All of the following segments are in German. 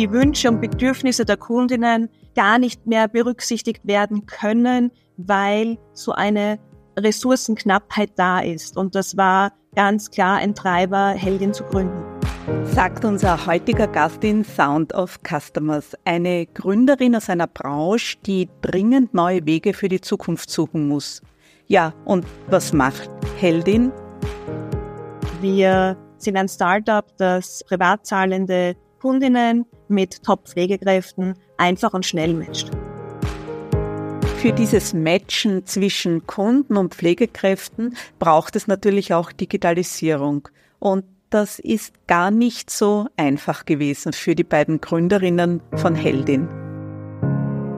die Wünsche und Bedürfnisse der Kundinnen gar nicht mehr berücksichtigt werden können, weil so eine Ressourcenknappheit da ist. Und das war ganz klar ein Treiber, Heldin zu gründen. Sagt unser heutiger Gast in Sound of Customers, eine Gründerin aus einer Branche, die dringend neue Wege für die Zukunft suchen muss. Ja, und was macht Heldin? Wir sind ein Startup, das privat zahlende Kundinnen mit Top-Pflegekräften einfach und schnell matcht. Für dieses Matchen zwischen Kunden und Pflegekräften braucht es natürlich auch Digitalisierung. Und das ist gar nicht so einfach gewesen für die beiden Gründerinnen von Heldin.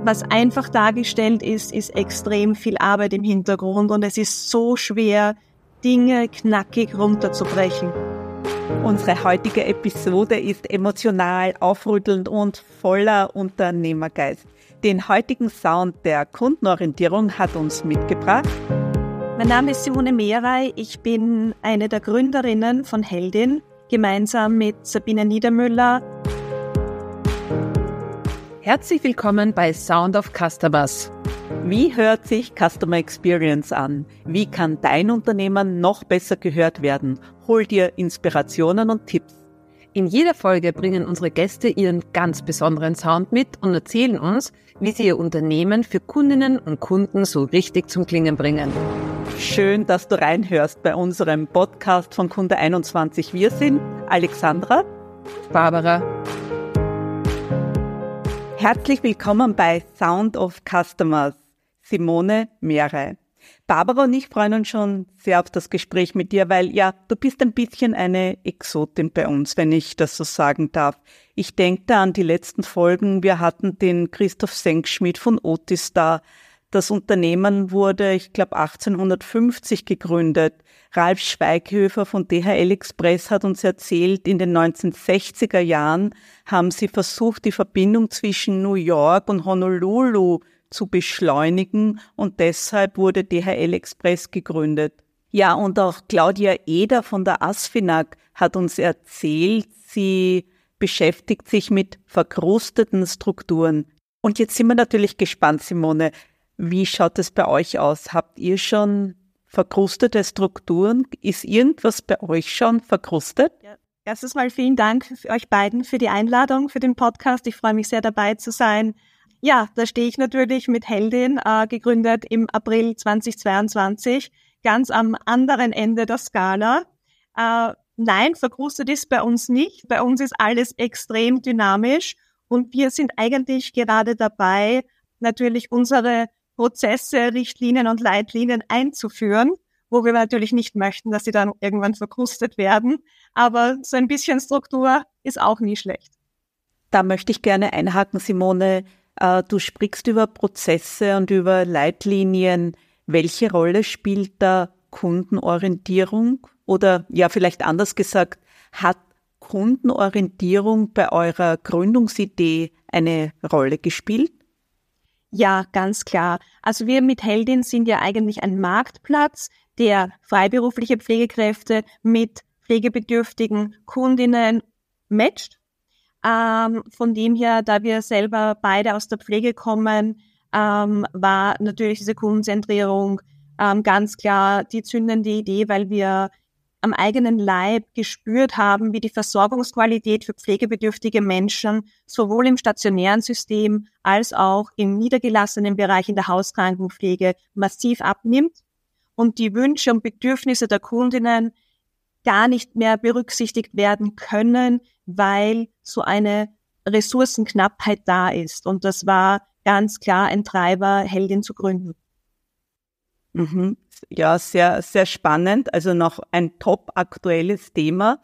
Was einfach dargestellt ist, ist extrem viel Arbeit im Hintergrund und es ist so schwer, Dinge knackig runterzubrechen. Unsere heutige Episode ist emotional, aufrüttelnd und voller Unternehmergeist. Den heutigen Sound der Kundenorientierung hat uns mitgebracht. Mein Name ist Simone Mehrey. Ich bin eine der Gründerinnen von Heldin, gemeinsam mit Sabine Niedermüller. Herzlich willkommen bei Sound of Customers. Wie hört sich Customer Experience an? Wie kann dein Unternehmen noch besser gehört werden? Hol dir Inspirationen und Tipps. In jeder Folge bringen unsere Gäste ihren ganz besonderen Sound mit und erzählen uns, wie sie ihr Unternehmen für Kundinnen und Kunden so richtig zum Klingen bringen. Schön, dass du reinhörst bei unserem Podcast von Kunde 21. Wir sind Alexandra, Barbara. Herzlich willkommen bei Sound of Customers. Simone Meere. Barbara und ich freuen uns schon sehr auf das Gespräch mit dir, weil ja, du bist ein bisschen eine Exotin bei uns, wenn ich das so sagen darf. Ich denke da an die letzten Folgen. Wir hatten den Christoph Senkschmidt von Otis da. Das Unternehmen wurde, ich glaube, 1850 gegründet. Ralf Schweighöfer von DHL Express hat uns erzählt, in den 1960er Jahren haben sie versucht, die Verbindung zwischen New York und Honolulu zu beschleunigen und deshalb wurde DHL Express gegründet. Ja, und auch Claudia Eder von der Asfinag hat uns erzählt, sie beschäftigt sich mit verkrusteten Strukturen. Und jetzt sind wir natürlich gespannt, Simone. Wie schaut es bei euch aus? Habt ihr schon verkrustete Strukturen? Ist irgendwas bei euch schon verkrustet? Ja. Erstes Mal vielen Dank euch beiden für die Einladung, für den Podcast. Ich freue mich sehr dabei zu sein. Ja, da stehe ich natürlich mit Heldin, äh, gegründet im April 2022, ganz am anderen Ende der Skala. Äh, nein, verkrustet ist bei uns nicht. Bei uns ist alles extrem dynamisch und wir sind eigentlich gerade dabei, natürlich unsere Prozesse, Richtlinien und Leitlinien einzuführen, wo wir natürlich nicht möchten, dass sie dann irgendwann verkrustet werden. Aber so ein bisschen Struktur ist auch nie schlecht. Da möchte ich gerne einhaken, Simone. Äh, du sprichst über Prozesse und über Leitlinien. Welche Rolle spielt da Kundenorientierung? Oder ja, vielleicht anders gesagt, hat Kundenorientierung bei eurer Gründungsidee eine Rolle gespielt? Ja, ganz klar. Also wir mit Heldin sind ja eigentlich ein Marktplatz, der freiberufliche Pflegekräfte mit pflegebedürftigen Kundinnen matcht ähm, von dem her, da wir selber beide aus der Pflege kommen, ähm, war natürlich diese Kundenzentrierung ähm, ganz klar die zündende Idee, weil wir am eigenen Leib gespürt haben, wie die Versorgungsqualität für pflegebedürftige Menschen sowohl im stationären System als auch im niedergelassenen Bereich in der Hauskrankenpflege massiv abnimmt und die Wünsche und Bedürfnisse der Kundinnen gar nicht mehr berücksichtigt werden können, weil so eine Ressourcenknappheit da ist. Und das war ganz klar ein Treiber, Heldin zu gründen. Mhm. Ja, sehr, sehr spannend. Also noch ein top aktuelles Thema.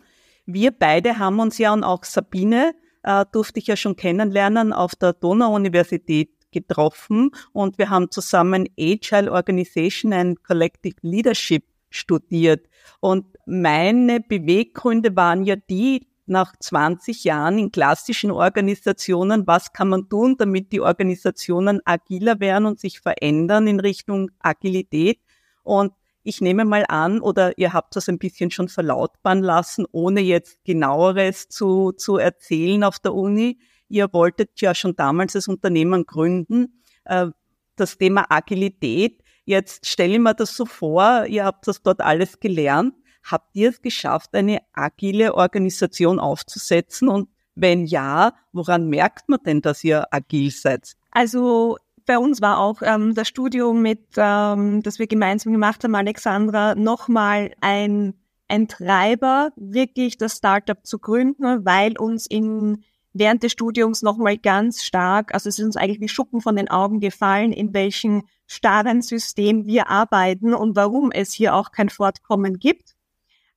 Wir beide haben uns ja und auch Sabine äh, durfte ich ja schon kennenlernen auf der Donau-Universität getroffen und wir haben zusammen Agile Organization and Collective Leadership studiert. Und meine Beweggründe waren ja die, nach 20 Jahren in klassischen Organisationen, was kann man tun, damit die Organisationen agiler werden und sich verändern in Richtung Agilität. Und ich nehme mal an, oder ihr habt das ein bisschen schon verlautbaren lassen, ohne jetzt genaueres zu, zu erzählen auf der Uni. ihr wolltet ja schon damals das Unternehmen gründen. Äh, das Thema Agilität. Jetzt stelle ich mir das so vor, ihr habt das dort alles gelernt. Habt ihr es geschafft, eine agile Organisation aufzusetzen? Und wenn ja, woran merkt man denn, dass ihr agil seid? Also bei uns war auch ähm, das Studium mit, ähm, das wir gemeinsam gemacht haben, Alexandra, nochmal ein, ein Treiber, wirklich das Startup zu gründen, weil uns in während des Studiums nochmal ganz stark, also es ist uns eigentlich wie Schuppen von den Augen gefallen, in welchem starren System wir arbeiten und warum es hier auch kein Fortkommen gibt.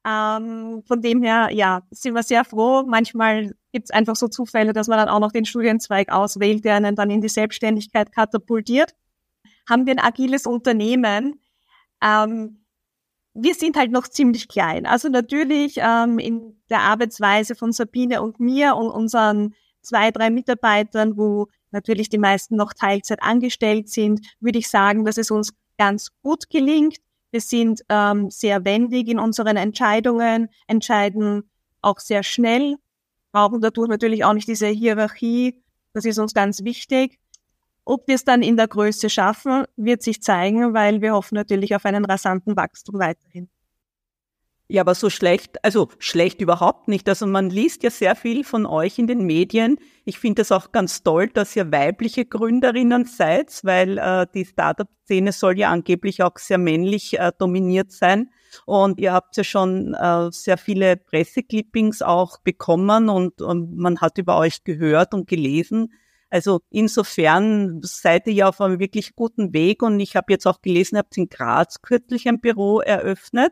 Ähm, von dem her, ja, sind wir sehr froh. Manchmal gibt es einfach so Zufälle, dass man dann auch noch den Studienzweig auswählt, der einen dann in die Selbstständigkeit katapultiert. Haben wir ein agiles Unternehmen? Ähm, wir sind halt noch ziemlich klein. Also natürlich ähm, in der Arbeitsweise von Sabine und mir und unseren zwei, drei Mitarbeitern, wo natürlich die meisten noch Teilzeit angestellt sind, würde ich sagen, dass es uns ganz gut gelingt. Wir sind ähm, sehr wendig in unseren Entscheidungen, entscheiden auch sehr schnell, brauchen dadurch natürlich auch nicht diese Hierarchie. Das ist uns ganz wichtig. Ob wir es dann in der Größe schaffen, wird sich zeigen, weil wir hoffen natürlich auf einen rasanten Wachstum weiterhin. Ja, aber so schlecht, also schlecht überhaupt nicht. Also man liest ja sehr viel von euch in den Medien. Ich finde es auch ganz toll, dass ihr weibliche Gründerinnen seid, weil äh, die Startup-Szene soll ja angeblich auch sehr männlich äh, dominiert sein. Und ihr habt ja schon äh, sehr viele Presseclippings auch bekommen und, und man hat über euch gehört und gelesen. Also insofern seid ihr ja auf einem wirklich guten Weg und ich habe jetzt auch gelesen, ihr habt in Graz kürzlich ein Büro eröffnet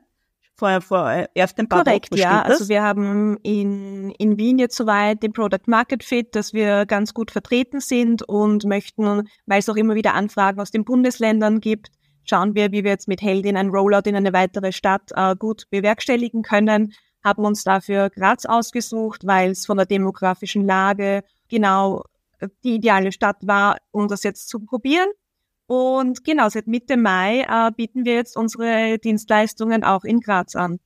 vor, vor erst ein paar Korrekt, Wochen. ja. Also wir haben in, in Wien jetzt soweit den Product Market Fit, dass wir ganz gut vertreten sind und möchten, weil es auch immer wieder Anfragen aus den Bundesländern gibt, schauen wir, wie wir jetzt mit Heldin ein Rollout in eine weitere Stadt äh, gut bewerkstelligen können. Haben uns dafür Graz ausgesucht, weil es von der demografischen Lage genau die ideale Stadt war, um das jetzt zu probieren. Und genau, seit Mitte Mai äh, bieten wir jetzt unsere Dienstleistungen auch in Graz an.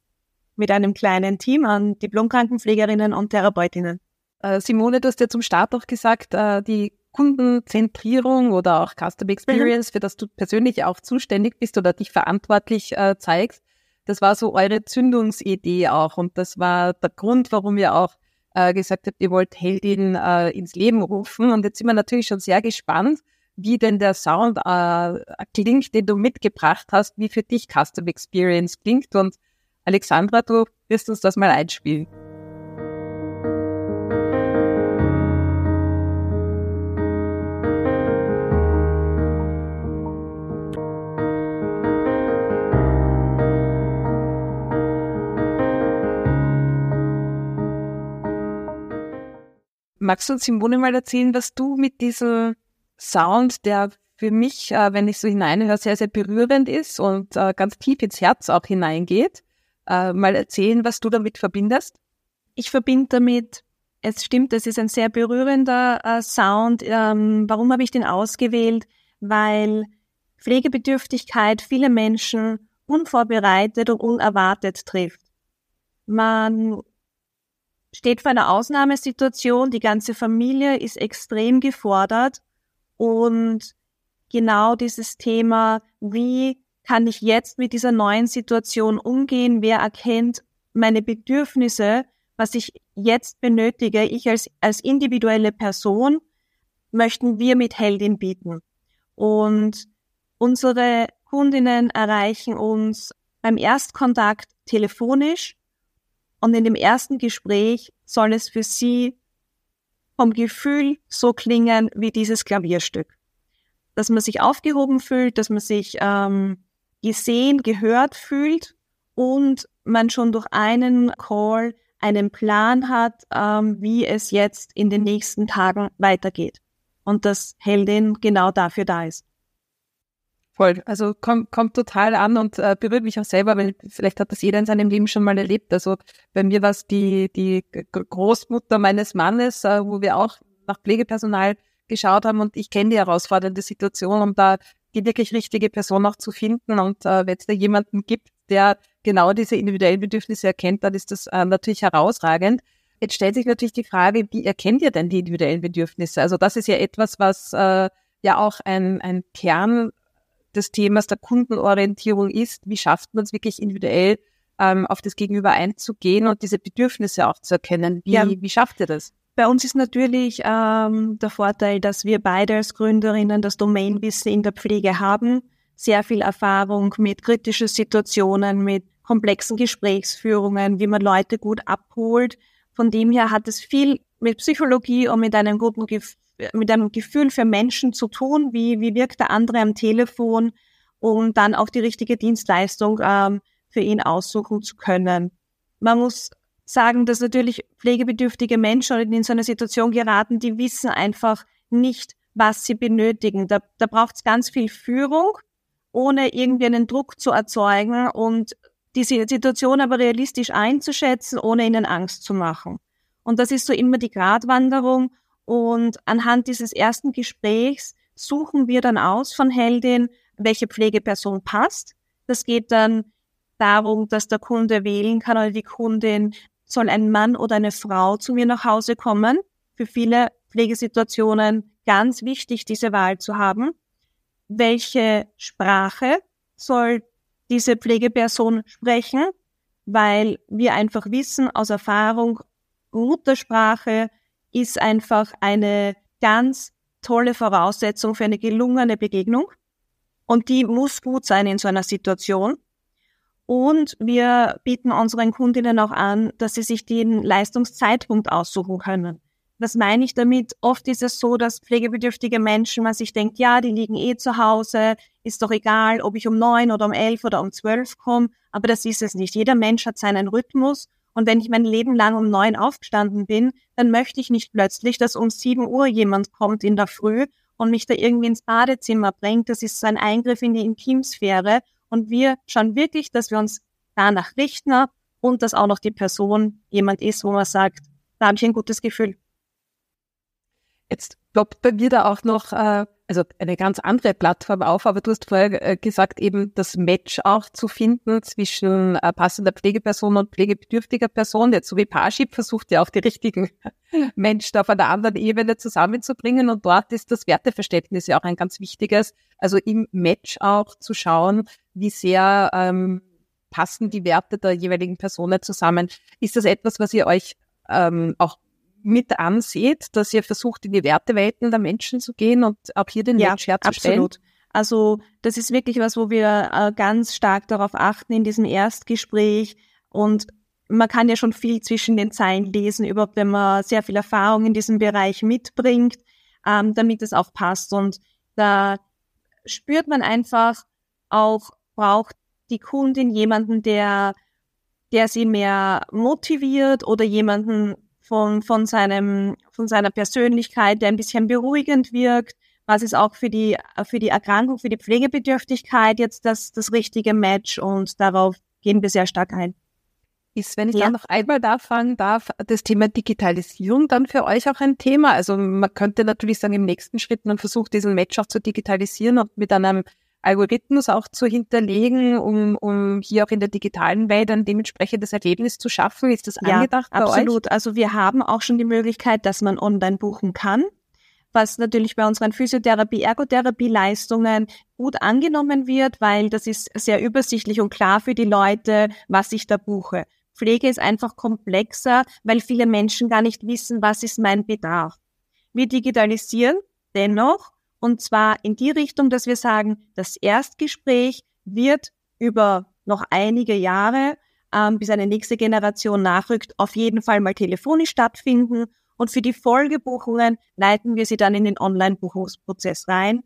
Mit einem kleinen Team an Diplomkrankenpflegerinnen und Therapeutinnen. Äh, Simone, du hast ja zum Start auch gesagt, äh, die Kundenzentrierung oder auch Customer Experience, mhm. für das du persönlich auch zuständig bist oder dich verantwortlich äh, zeigst, das war so eure Zündungsidee auch. Und das war der Grund, warum ihr auch äh, gesagt habt, ihr wollt Heldin äh, ins Leben rufen. Und jetzt sind wir natürlich schon sehr gespannt, wie denn der Sound äh, klingt, den du mitgebracht hast, wie für dich Custom Experience klingt. Und Alexandra, du wirst uns das mal einspielen. Magst du Simone mal erzählen, was du mit diesem Sound, der für mich, äh, wenn ich so hineinhöre, sehr, sehr berührend ist und äh, ganz tief ins Herz auch hineingeht. Äh, mal erzählen, was du damit verbindest? Ich verbinde damit, es stimmt, es ist ein sehr berührender äh, Sound. Ähm, warum habe ich den ausgewählt? Weil Pflegebedürftigkeit viele Menschen unvorbereitet und unerwartet trifft. Man steht vor einer Ausnahmesituation, die ganze Familie ist extrem gefordert und genau dieses Thema, wie kann ich jetzt mit dieser neuen Situation umgehen? Wer erkennt meine Bedürfnisse, was ich jetzt benötige? Ich als, als individuelle Person möchten wir mit Heldin bieten. Und unsere Kundinnen erreichen uns beim Erstkontakt telefonisch und in dem ersten Gespräch soll es für sie vom Gefühl so klingen wie dieses Klavierstück. Dass man sich aufgehoben fühlt, dass man sich ähm, gesehen, gehört fühlt und man schon durch einen Call einen Plan hat, ähm, wie es jetzt in den nächsten Tagen weitergeht. Und dass Heldin genau dafür da ist. Voll. Also kommt, kommt total an und äh, berührt mich auch selber, weil vielleicht hat das jeder in seinem Leben schon mal erlebt. Also bei mir war es die, die Großmutter meines Mannes, äh, wo wir auch nach Pflegepersonal geschaut haben und ich kenne die herausfordernde Situation, um da die wirklich richtige Person auch zu finden. Und äh, wenn es da jemanden gibt, der genau diese individuellen Bedürfnisse erkennt, dann ist das äh, natürlich herausragend. Jetzt stellt sich natürlich die Frage, wie erkennt ihr denn die individuellen Bedürfnisse? Also das ist ja etwas, was äh, ja auch ein, ein Kern des Themas der Kundenorientierung ist. Wie schafft man es wirklich individuell ähm, auf das Gegenüber einzugehen und diese Bedürfnisse auch zu erkennen? Wie, ja. wie schafft ihr das? Bei uns ist natürlich ähm, der Vorteil, dass wir beide als Gründerinnen das Domainwissen in der Pflege haben, sehr viel Erfahrung mit kritischen Situationen, mit komplexen Gesprächsführungen, wie man Leute gut abholt. Von dem her hat es viel mit Psychologie und mit einem guten Gef mit einem Gefühl für Menschen zu tun, wie, wie wirkt der andere am Telefon, um dann auch die richtige Dienstleistung ähm, für ihn aussuchen zu können. Man muss sagen, dass natürlich pflegebedürftige Menschen in so eine Situation geraten, die wissen einfach nicht, was sie benötigen. Da, da braucht es ganz viel Führung, ohne irgendwie einen Druck zu erzeugen und diese Situation aber realistisch einzuschätzen, ohne ihnen Angst zu machen. Und das ist so immer die Gratwanderung. Und anhand dieses ersten Gesprächs suchen wir dann aus von Heldin, welche Pflegeperson passt. Das geht dann darum, dass der Kunde wählen kann oder die Kundin, soll ein Mann oder eine Frau zu mir nach Hause kommen. Für viele Pflegesituationen ganz wichtig, diese Wahl zu haben. Welche Sprache soll diese Pflegeperson sprechen? Weil wir einfach wissen aus Erfahrung, Muttersprache ist einfach eine ganz tolle Voraussetzung für eine gelungene Begegnung. Und die muss gut sein in so einer Situation. Und wir bieten unseren Kundinnen auch an, dass sie sich den Leistungszeitpunkt aussuchen können. Was meine ich damit? Oft ist es so, dass pflegebedürftige Menschen, man sich denkt, ja, die liegen eh zu Hause, ist doch egal, ob ich um neun oder um elf oder um zwölf komme, aber das ist es nicht. Jeder Mensch hat seinen Rhythmus und wenn ich mein Leben lang um neun aufgestanden bin, dann möchte ich nicht plötzlich, dass um sieben Uhr jemand kommt in der Früh und mich da irgendwie ins Badezimmer bringt. Das ist so ein Eingriff in die Intimsphäre und wir schauen wirklich, dass wir uns danach richten und dass auch noch die Person jemand ist, wo man sagt, da habe ich ein gutes Gefühl. Jetzt ploppt bei mir da auch noch äh, also eine ganz andere Plattform auf, aber du hast vorher äh, gesagt, eben das Match auch zu finden zwischen äh, passender Pflegeperson und pflegebedürftiger Person. Jetzt so wie Parship versucht ja auch die richtigen Menschen auf einer anderen Ebene zusammenzubringen und dort ist das Werteverständnis ja auch ein ganz wichtiges. Also im Match auch zu schauen, wie sehr ähm, passen die Werte der jeweiligen Personen zusammen. Ist das etwas, was ihr euch ähm, auch mit anseht, dass ihr versucht, in die Wertewelten der Menschen zu gehen und auch hier den ja, Match herzustellen? Absolut. Also das ist wirklich was, wo wir äh, ganz stark darauf achten in diesem Erstgespräch und man kann ja schon viel zwischen den Zeilen lesen, überhaupt wenn man sehr viel Erfahrung in diesem Bereich mitbringt, ähm, damit es auch passt. Und da spürt man einfach auch, braucht die Kundin jemanden, der, der sie mehr motiviert oder jemanden von, von seinem, von seiner Persönlichkeit, der ein bisschen beruhigend wirkt. Was ist auch für die, für die Erkrankung, für die Pflegebedürftigkeit jetzt das, das richtige Match und darauf gehen wir sehr stark ein. Ist, wenn ich ja. da noch einmal da fragen darf, das Thema Digitalisierung dann für euch auch ein Thema? Also man könnte natürlich sagen, im nächsten Schritt, man versucht diesen Match auch zu digitalisieren und mit einem Algorithmus auch zu hinterlegen, um, um hier auch in der digitalen Welt ein dementsprechendes Ergebnis zu schaffen? Ist das ja, angedacht bei absolut. Euch? Also wir haben auch schon die Möglichkeit, dass man online buchen kann, was natürlich bei unseren Physiotherapie, Ergotherapie-Leistungen gut angenommen wird, weil das ist sehr übersichtlich und klar für die Leute, was ich da buche. Pflege ist einfach komplexer, weil viele Menschen gar nicht wissen, was ist mein Bedarf. Wir digitalisieren dennoch und zwar in die Richtung, dass wir sagen, das Erstgespräch wird über noch einige Jahre, ähm, bis eine nächste Generation nachrückt, auf jeden Fall mal telefonisch stattfinden. Und für die Folgebuchungen leiten wir sie dann in den Online-Buchungsprozess rein,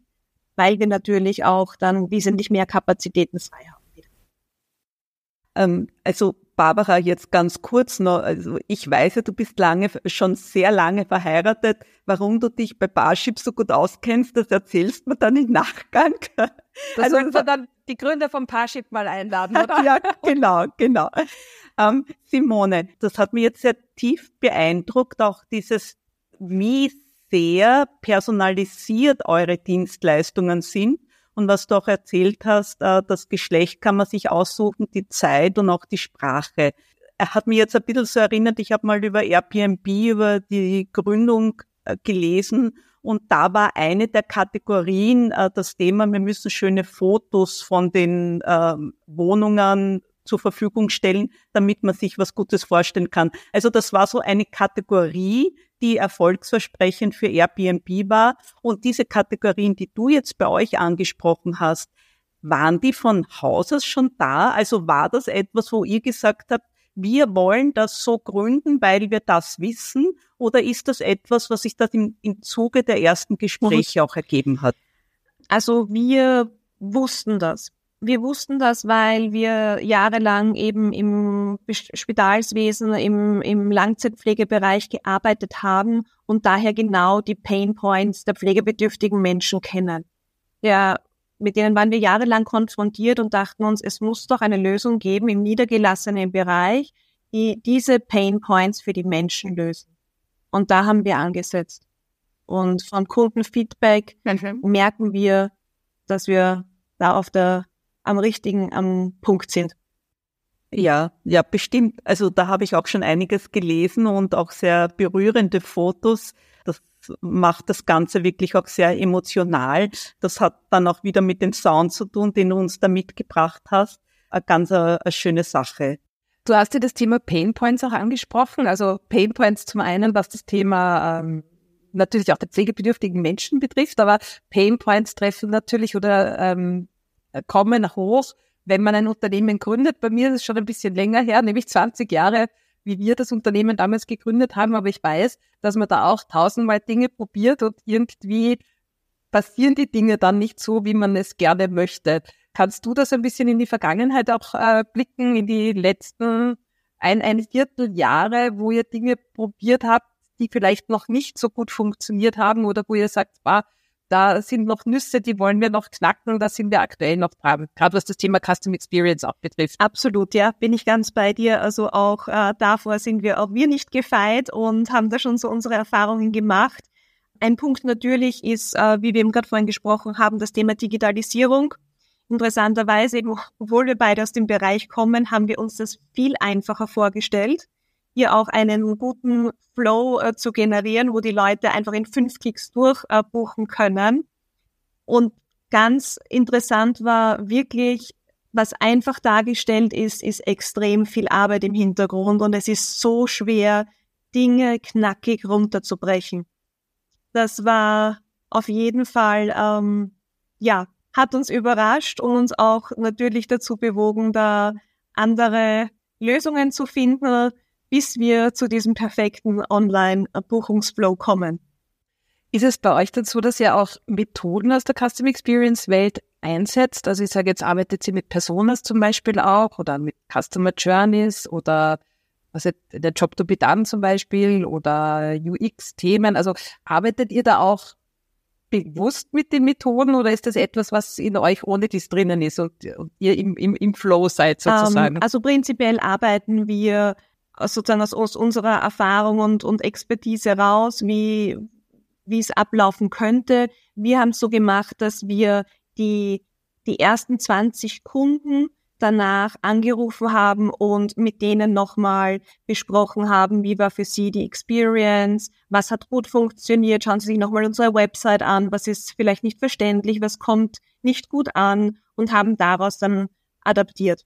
weil wir natürlich auch dann wesentlich mehr Kapazitäten frei haben. Ähm, also Barbara, jetzt ganz kurz noch, also ich weiß ja, du bist lange, schon sehr lange verheiratet. Warum du dich bei Barship so gut auskennst, das erzählst du mir dann im Nachgang. Da also, sollten wir dann die Gründer vom Parship mal einladen, oder? ja, genau, genau. Ähm, Simone, das hat mich jetzt sehr tief beeindruckt, auch dieses, wie sehr personalisiert eure Dienstleistungen sind und was du auch erzählt hast, äh, das Geschlecht kann man sich aussuchen, die Zeit und auch die Sprache. Er hat mir jetzt ein bisschen so erinnert, ich habe mal über Airbnb, über die Gründung äh, gelesen und da war eine der Kategorien äh, das Thema, wir müssen schöne Fotos von den äh, Wohnungen zur Verfügung stellen, damit man sich was Gutes vorstellen kann. Also das war so eine Kategorie, die erfolgsversprechend für Airbnb war. Und diese Kategorien, die du jetzt bei euch angesprochen hast, waren die von Haus aus schon da? Also war das etwas, wo ihr gesagt habt, wir wollen das so gründen, weil wir das wissen? Oder ist das etwas, was sich das im, im Zuge der ersten Gespräche auch ergeben hat? Also wir wussten das. Wir wussten das, weil wir jahrelang eben im Spitalswesen, im, im Langzeitpflegebereich gearbeitet haben und daher genau die Pain Points der pflegebedürftigen Menschen kennen. Ja, mit denen waren wir jahrelang konfrontiert und dachten uns, es muss doch eine Lösung geben im niedergelassenen Bereich, die diese Pain Points für die Menschen lösen. Und da haben wir angesetzt. Und von Kundenfeedback merken wir, dass wir da auf der am richtigen am Punkt sind. Ja, ja, bestimmt. Also da habe ich auch schon einiges gelesen und auch sehr berührende Fotos. Das macht das Ganze wirklich auch sehr emotional. Das hat dann auch wieder mit dem Sound zu tun, den du uns da mitgebracht hast. Eine ganz eine, eine schöne Sache. Du hast ja das Thema Pain Points auch angesprochen. Also Pain Points zum einen, was das Thema ähm, natürlich auch der pflegebedürftigen Menschen betrifft, aber Pain Points treffen natürlich oder ähm, kommen hoch, wenn man ein Unternehmen gründet. Bei mir ist es schon ein bisschen länger her, nämlich 20 Jahre, wie wir das Unternehmen damals gegründet haben. Aber ich weiß, dass man da auch tausendmal Dinge probiert und irgendwie passieren die Dinge dann nicht so, wie man es gerne möchte. Kannst du das ein bisschen in die Vergangenheit auch äh, blicken, in die letzten ein, ein Vierteljahre, wo ihr Dinge probiert habt, die vielleicht noch nicht so gut funktioniert haben oder wo ihr sagt, bah, da sind noch Nüsse, die wollen wir noch knacken, da sind wir aktuell noch dran, gerade was das Thema Custom Experience auch betrifft. Absolut, ja, bin ich ganz bei dir. Also auch äh, davor sind wir auch wir nicht gefeit und haben da schon so unsere Erfahrungen gemacht. Ein Punkt natürlich ist, äh, wie wir eben gerade vorhin gesprochen haben, das Thema Digitalisierung. Interessanterweise, obwohl wir beide aus dem Bereich kommen, haben wir uns das viel einfacher vorgestellt hier auch einen guten Flow äh, zu generieren, wo die Leute einfach in fünf Klicks durchbuchen äh, können. Und ganz interessant war wirklich, was einfach dargestellt ist, ist extrem viel Arbeit im Hintergrund und es ist so schwer, Dinge knackig runterzubrechen. Das war auf jeden Fall, ähm, ja, hat uns überrascht und uns auch natürlich dazu bewogen, da andere Lösungen zu finden, bis wir zu diesem perfekten Online-Buchungsflow kommen. Ist es bei euch dazu, dass ihr auch Methoden aus der Custom Experience Welt einsetzt? Also ich sage jetzt, arbeitet sie mit Personas zum Beispiel auch oder mit Customer Journeys oder was der Job to be done zum Beispiel oder UX-Themen. Also arbeitet ihr da auch bewusst mit den Methoden oder ist das etwas, was in euch ohne dies drinnen ist und, und ihr im, im, im Flow seid sozusagen? Um, ähm, also prinzipiell arbeiten wir sozusagen aus, aus unserer Erfahrung und, und Expertise raus, wie, wie es ablaufen könnte. Wir haben es so gemacht, dass wir die, die ersten 20 Kunden danach angerufen haben und mit denen nochmal besprochen haben, wie war für sie die Experience, was hat gut funktioniert, schauen Sie sich nochmal unsere Website an, was ist vielleicht nicht verständlich, was kommt nicht gut an und haben daraus dann adaptiert.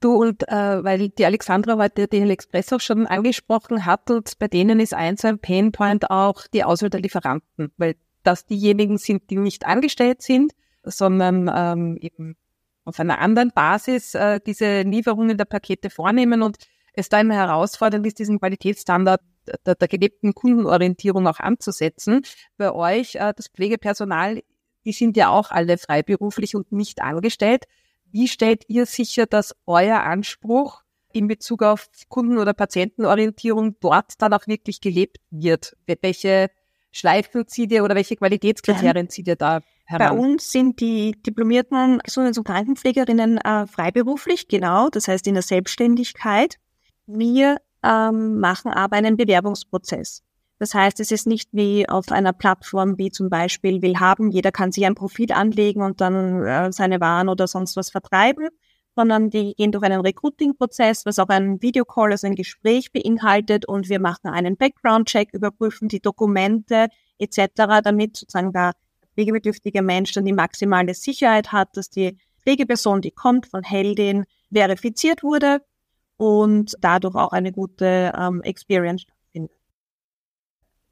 Du und äh, weil die Alexandra heute den Express auch schon angesprochen hat und bei denen ist eins ein Painpoint auch die Auswahl der Lieferanten, weil das diejenigen sind, die nicht angestellt sind, sondern ähm, eben auf einer anderen Basis äh, diese Lieferungen der Pakete vornehmen und es da immer herausfordernd ist, diesen Qualitätsstandard der, der gelebten Kundenorientierung auch anzusetzen. Bei euch, äh, das Pflegepersonal, die sind ja auch alle freiberuflich und nicht angestellt. Wie stellt ihr sicher, dass euer Anspruch in Bezug auf Kunden- oder Patientenorientierung dort dann auch wirklich gelebt wird? Welche Schleifen zieht ihr oder welche Qualitätskriterien zieht ihr da heran? Bei uns sind die diplomierten Gesundheits- und Krankenpflegerinnen äh, freiberuflich, genau, das heißt in der Selbstständigkeit. Wir ähm, machen aber einen Bewerbungsprozess. Das heißt, es ist nicht wie auf einer Plattform wie zum Beispiel Willhaben. Jeder kann sich ein Profil anlegen und dann äh, seine Waren oder sonst was vertreiben. sondern die gehen durch einen Recruiting-Prozess, was auch ein Videocall, also ein Gespräch beinhaltet und wir machen einen Background-Check, überprüfen die Dokumente etc., damit sozusagen der pflegebedürftige Mensch dann die maximale Sicherheit hat, dass die Pflegeperson, die kommt von Heldin, verifiziert wurde und dadurch auch eine gute ähm, Experience.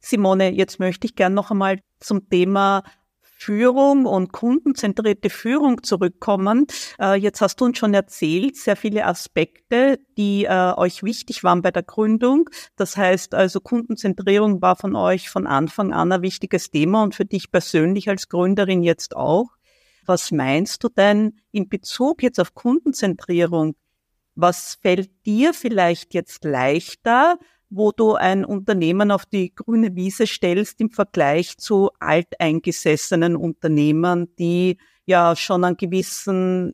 Simone, jetzt möchte ich gern noch einmal zum Thema Führung und kundenzentrierte Führung zurückkommen. Äh, jetzt hast du uns schon erzählt, sehr viele Aspekte, die äh, euch wichtig waren bei der Gründung. Das heißt also, Kundenzentrierung war von euch von Anfang an ein wichtiges Thema und für dich persönlich als Gründerin jetzt auch. Was meinst du denn in Bezug jetzt auf Kundenzentrierung? Was fällt dir vielleicht jetzt leichter, wo du ein Unternehmen auf die grüne Wiese stellst im Vergleich zu alteingesessenen Unternehmern, die ja schon einen gewissen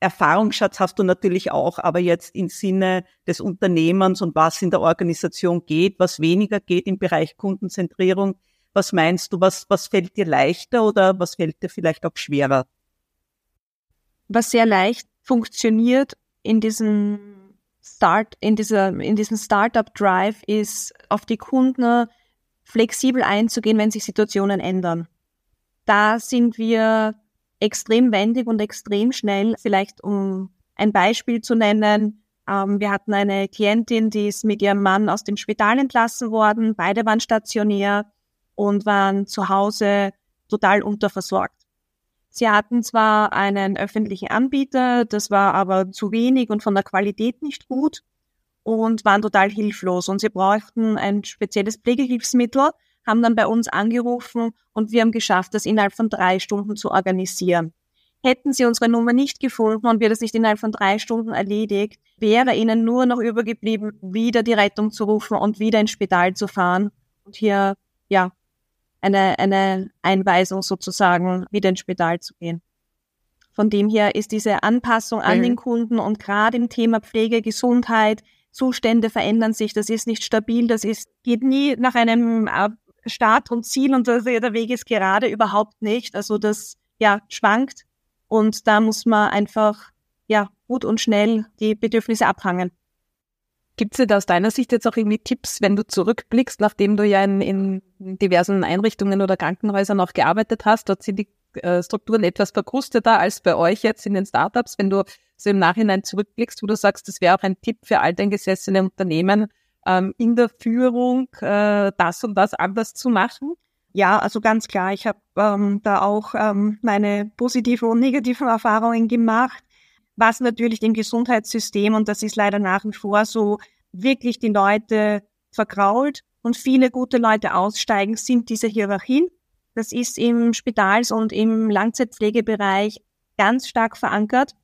Erfahrungsschatz hast du natürlich auch, aber jetzt im Sinne des Unternehmens und was in der Organisation geht, was weniger geht im Bereich Kundenzentrierung. Was meinst du, was, was fällt dir leichter oder was fällt dir vielleicht auch schwerer? Was sehr leicht funktioniert in diesem Start, in dieser, in diesem Startup Drive ist, auf die Kunden flexibel einzugehen, wenn sich Situationen ändern. Da sind wir extrem wendig und extrem schnell. Vielleicht um ein Beispiel zu nennen, ähm, wir hatten eine Klientin, die ist mit ihrem Mann aus dem Spital entlassen worden. Beide waren stationär und waren zu Hause total unterversorgt. Sie hatten zwar einen öffentlichen Anbieter, das war aber zu wenig und von der Qualität nicht gut und waren total hilflos und sie brauchten ein spezielles Pflegehilfsmittel, haben dann bei uns angerufen und wir haben geschafft, das innerhalb von drei Stunden zu organisieren. Hätten sie unsere Nummer nicht gefunden und wir das nicht innerhalb von drei Stunden erledigt, wäre ihnen nur noch übergeblieben, wieder die Rettung zu rufen und wieder ins Spital zu fahren und hier, ja, eine, eine Einweisung sozusagen, wieder ins Spital zu gehen. Von dem her ist diese Anpassung an den Kunden und gerade im Thema Pflege, Gesundheit, Zustände verändern sich, das ist nicht stabil, das ist, geht nie nach einem äh, Start und Ziel und der Weg ist gerade überhaupt nicht. Also das, ja, schwankt und da muss man einfach, ja, gut und schnell die Bedürfnisse abhangen. Gibt es aus deiner Sicht jetzt auch irgendwie Tipps, wenn du zurückblickst, nachdem du ja in, in diversen Einrichtungen oder Krankenhäusern auch gearbeitet hast, dort sind die äh, Strukturen etwas verkrusteter als bei euch jetzt in den Startups, wenn du so im Nachhinein zurückblickst, wo du sagst, das wäre auch ein Tipp für alteingesessene Unternehmen, ähm, in der Führung äh, das und das anders zu machen? Ja, also ganz klar. Ich habe ähm, da auch ähm, meine positiven und negativen Erfahrungen gemacht was natürlich dem Gesundheitssystem, und das ist leider nach wie vor so, wirklich die Leute vergrault und viele gute Leute aussteigen, sind diese Hierarchien. Das ist im Spitals- und im Langzeitpflegebereich ganz stark verankert,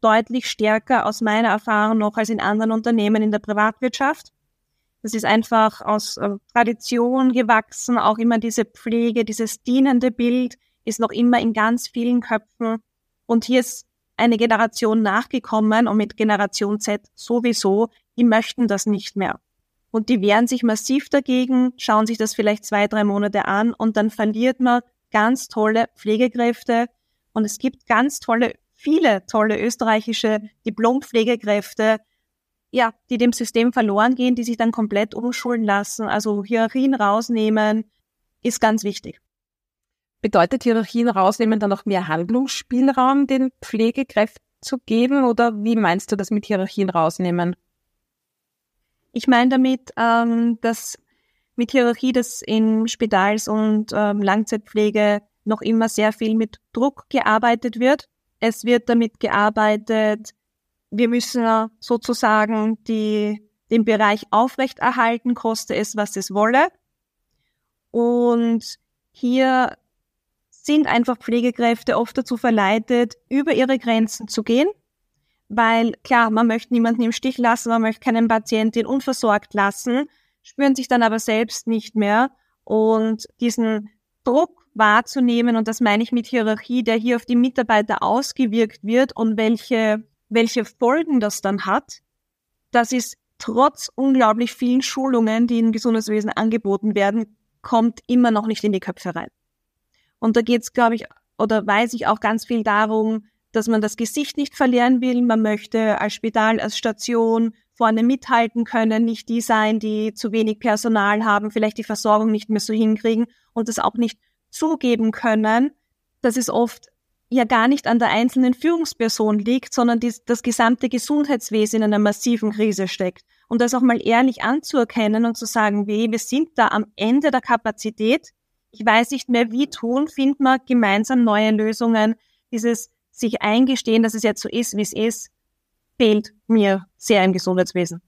deutlich stärker aus meiner Erfahrung noch als in anderen Unternehmen in der Privatwirtschaft. Das ist einfach aus äh, Tradition gewachsen, auch immer diese Pflege, dieses dienende Bild ist noch immer in ganz vielen Köpfen. Und hier ist eine Generation nachgekommen und mit Generation Z sowieso, die möchten das nicht mehr. Und die wehren sich massiv dagegen, schauen sich das vielleicht zwei, drei Monate an und dann verliert man ganz tolle Pflegekräfte. Und es gibt ganz tolle, viele tolle österreichische Diplompflegekräfte, ja, die dem System verloren gehen, die sich dann komplett umschulen lassen. Also Hierarchien rausnehmen, ist ganz wichtig. Bedeutet Hierarchien rausnehmen dann noch mehr Handlungsspielraum den Pflegekräften zu geben oder wie meinst du das mit Hierarchien rausnehmen? Ich meine damit, ähm, dass mit Hierarchie, dass in Spitals- und ähm, Langzeitpflege noch immer sehr viel mit Druck gearbeitet wird. Es wird damit gearbeitet, wir müssen sozusagen die, den Bereich aufrechterhalten, koste es, was es wolle. Und hier sind einfach Pflegekräfte oft dazu verleitet, über ihre Grenzen zu gehen, weil klar, man möchte niemanden im Stich lassen, man möchte keinen Patientin unversorgt lassen, spüren sich dann aber selbst nicht mehr und diesen Druck wahrzunehmen, und das meine ich mit Hierarchie, der hier auf die Mitarbeiter ausgewirkt wird und welche, welche Folgen das dann hat, das ist trotz unglaublich vielen Schulungen, die im Gesundheitswesen angeboten werden, kommt immer noch nicht in die Köpfe rein. Und da geht es, glaube ich, oder weiß ich auch ganz viel darum, dass man das Gesicht nicht verlieren will. Man möchte als Spital, als Station vorne mithalten können, nicht die sein, die zu wenig Personal haben, vielleicht die Versorgung nicht mehr so hinkriegen und das auch nicht zugeben können, dass es oft ja gar nicht an der einzelnen Führungsperson liegt, sondern die, das gesamte Gesundheitswesen in einer massiven Krise steckt. Und das auch mal ehrlich anzuerkennen und zu sagen, weh, wir sind da am Ende der Kapazität. Ich weiß nicht mehr, wie tun, finden wir gemeinsam neue Lösungen. Dieses sich eingestehen, dass es jetzt so ist, wie es ist, fehlt mir sehr im Gesundheitswesen.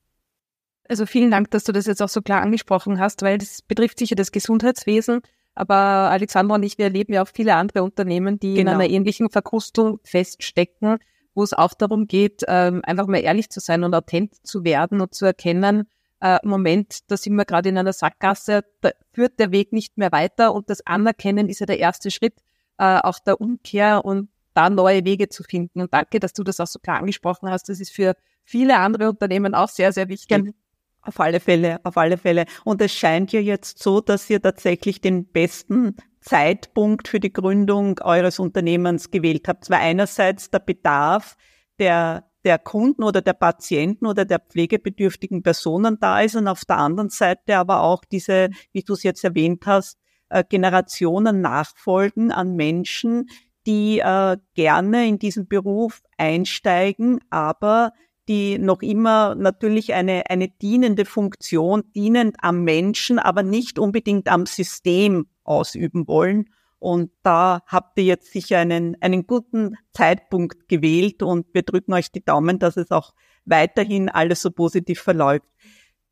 Also vielen Dank, dass du das jetzt auch so klar angesprochen hast, weil das betrifft sicher das Gesundheitswesen. Aber Alexandra und ich, wir erleben ja auch viele andere Unternehmen, die genau. in einer ähnlichen Verkrustung feststecken, wo es auch darum geht, ähm, einfach mal ehrlich zu sein und authentisch zu werden und zu erkennen, äh, Moment, da sind wir gerade in einer Sackgasse, da führt der Weg nicht mehr weiter und das Anerkennen ist ja der erste Schritt äh, auch der Umkehr und da neue Wege zu finden. Und danke, dass du das auch so klar angesprochen hast. Das ist für viele andere Unternehmen auch sehr, sehr wichtig. Auf alle Fälle, auf alle Fälle. Und es scheint ja jetzt so, dass ihr tatsächlich den besten Zeitpunkt für die Gründung eures Unternehmens gewählt habt. Zwar einerseits der Bedarf der, der Kunden oder der Patienten oder der pflegebedürftigen Personen da ist und auf der anderen Seite aber auch diese, wie du es jetzt erwähnt hast, äh, Generationen nachfolgen an Menschen, die äh, gerne in diesen Beruf einsteigen, aber die noch immer natürlich eine, eine dienende Funktion, dienend am Menschen, aber nicht unbedingt am System ausüben wollen. Und da habt ihr jetzt sicher einen, einen guten Zeitpunkt gewählt und wir drücken euch die Daumen, dass es auch weiterhin alles so positiv verläuft.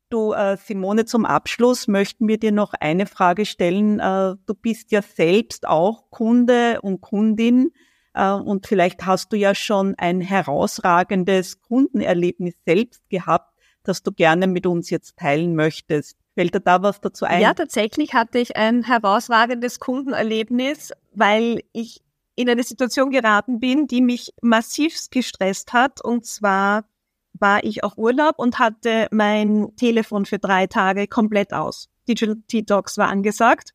Du, äh, Simone, zum Abschluss möchten wir dir noch eine Frage stellen. Äh, du bist ja selbst auch Kunde und Kundin äh, und vielleicht hast du ja schon ein herausragendes Kundenerlebnis selbst gehabt, das du gerne mit uns jetzt teilen möchtest. Fällt dir da was dazu ein? Ja, tatsächlich hatte ich ein herausragendes Kundenerlebnis, weil ich in eine Situation geraten bin, die mich massivst gestresst hat. Und zwar war ich auf Urlaub und hatte mein Telefon für drei Tage komplett aus. Digital Detox war angesagt.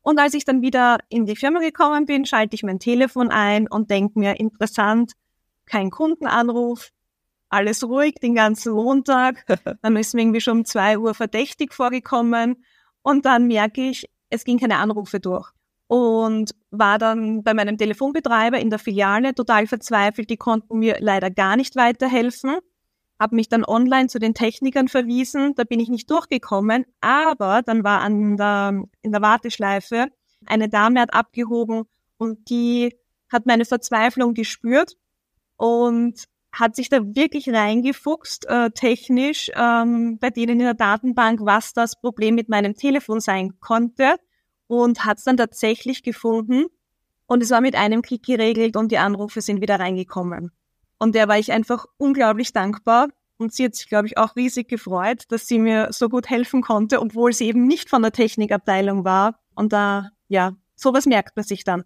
Und als ich dann wieder in die Firma gekommen bin, schalte ich mein Telefon ein und denke mir, interessant, kein Kundenanruf, alles ruhig den ganzen Montag. Dann ist mir irgendwie schon um zwei Uhr verdächtig vorgekommen. Und dann merke ich, es ging keine Anrufe durch. Und war dann bei meinem Telefonbetreiber in der Filiale total verzweifelt. Die konnten mir leider gar nicht weiterhelfen habe mich dann online zu den Technikern verwiesen, da bin ich nicht durchgekommen, aber dann war an der, in der Warteschleife eine Dame hat abgehoben und die hat meine Verzweiflung gespürt und hat sich da wirklich reingefuchst, äh, technisch ähm, bei denen in der Datenbank, was das Problem mit meinem Telefon sein konnte und hat es dann tatsächlich gefunden und es war mit einem Klick geregelt und die Anrufe sind wieder reingekommen. Und der war ich einfach unglaublich dankbar. Und sie hat sich, glaube ich, auch riesig gefreut, dass sie mir so gut helfen konnte, obwohl sie eben nicht von der Technikabteilung war. Und da, ja, sowas merkt man sich dann.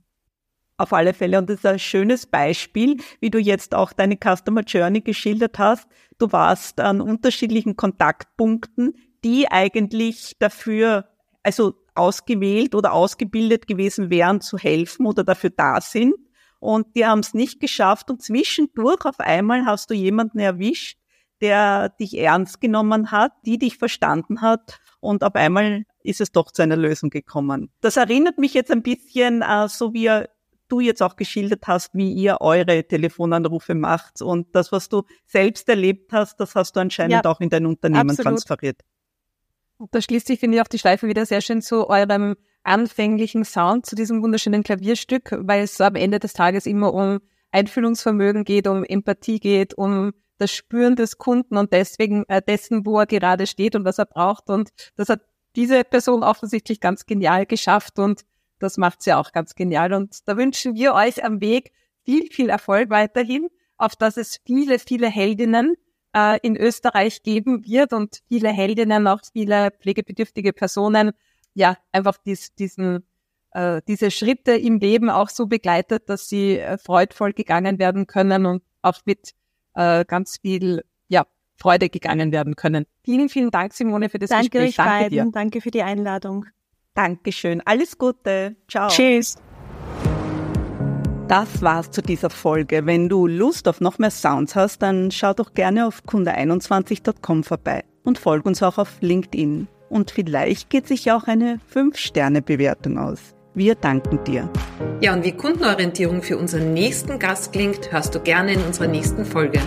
Auf alle Fälle. Und das ist ein schönes Beispiel, wie du jetzt auch deine Customer Journey geschildert hast. Du warst an unterschiedlichen Kontaktpunkten, die eigentlich dafür, also ausgewählt oder ausgebildet gewesen wären, zu helfen oder dafür da sind und die haben es nicht geschafft und zwischendurch auf einmal hast du jemanden erwischt, der dich ernst genommen hat, die dich verstanden hat und auf einmal ist es doch zu einer Lösung gekommen. Das erinnert mich jetzt ein bisschen, äh, so wie du jetzt auch geschildert hast, wie ihr eure Telefonanrufe macht und das, was du selbst erlebt hast, das hast du anscheinend ja, auch in dein Unternehmen absolut. transferiert. Und da schließt sich, finde ich, auch die Schleife wieder sehr schön zu eurem anfänglichen Sound, zu diesem wunderschönen Klavierstück, weil es am Ende des Tages immer um Einfühlungsvermögen geht, um Empathie geht, um das Spüren des Kunden und deswegen äh, dessen, wo er gerade steht und was er braucht. Und das hat diese Person offensichtlich ganz genial geschafft und das macht sie auch ganz genial. Und da wünschen wir euch am Weg viel, viel Erfolg weiterhin, auf dass es viele, viele Heldinnen äh, in Österreich geben wird und viele Heldinnen, auch viele pflegebedürftige Personen, ja, einfach dies, diesen, äh, diese Schritte im Leben auch so begleitet, dass sie äh, freudvoll gegangen werden können und auch mit äh, ganz viel, ja, Freude gegangen werden können. Vielen, vielen Dank, Simone, für das Danke Gespräch. Euch Danke beiden. dir. Danke für die Einladung. Dankeschön. Alles Gute. Ciao. Tschüss. Das war's zu dieser Folge. Wenn du Lust auf noch mehr Sounds hast, dann schau doch gerne auf kunde21.com vorbei und folg uns auch auf LinkedIn. Und vielleicht geht sich auch eine 5-Sterne-Bewertung aus. Wir danken dir. Ja, und wie Kundenorientierung für unseren nächsten Gast klingt, hörst du gerne in unserer nächsten Folge.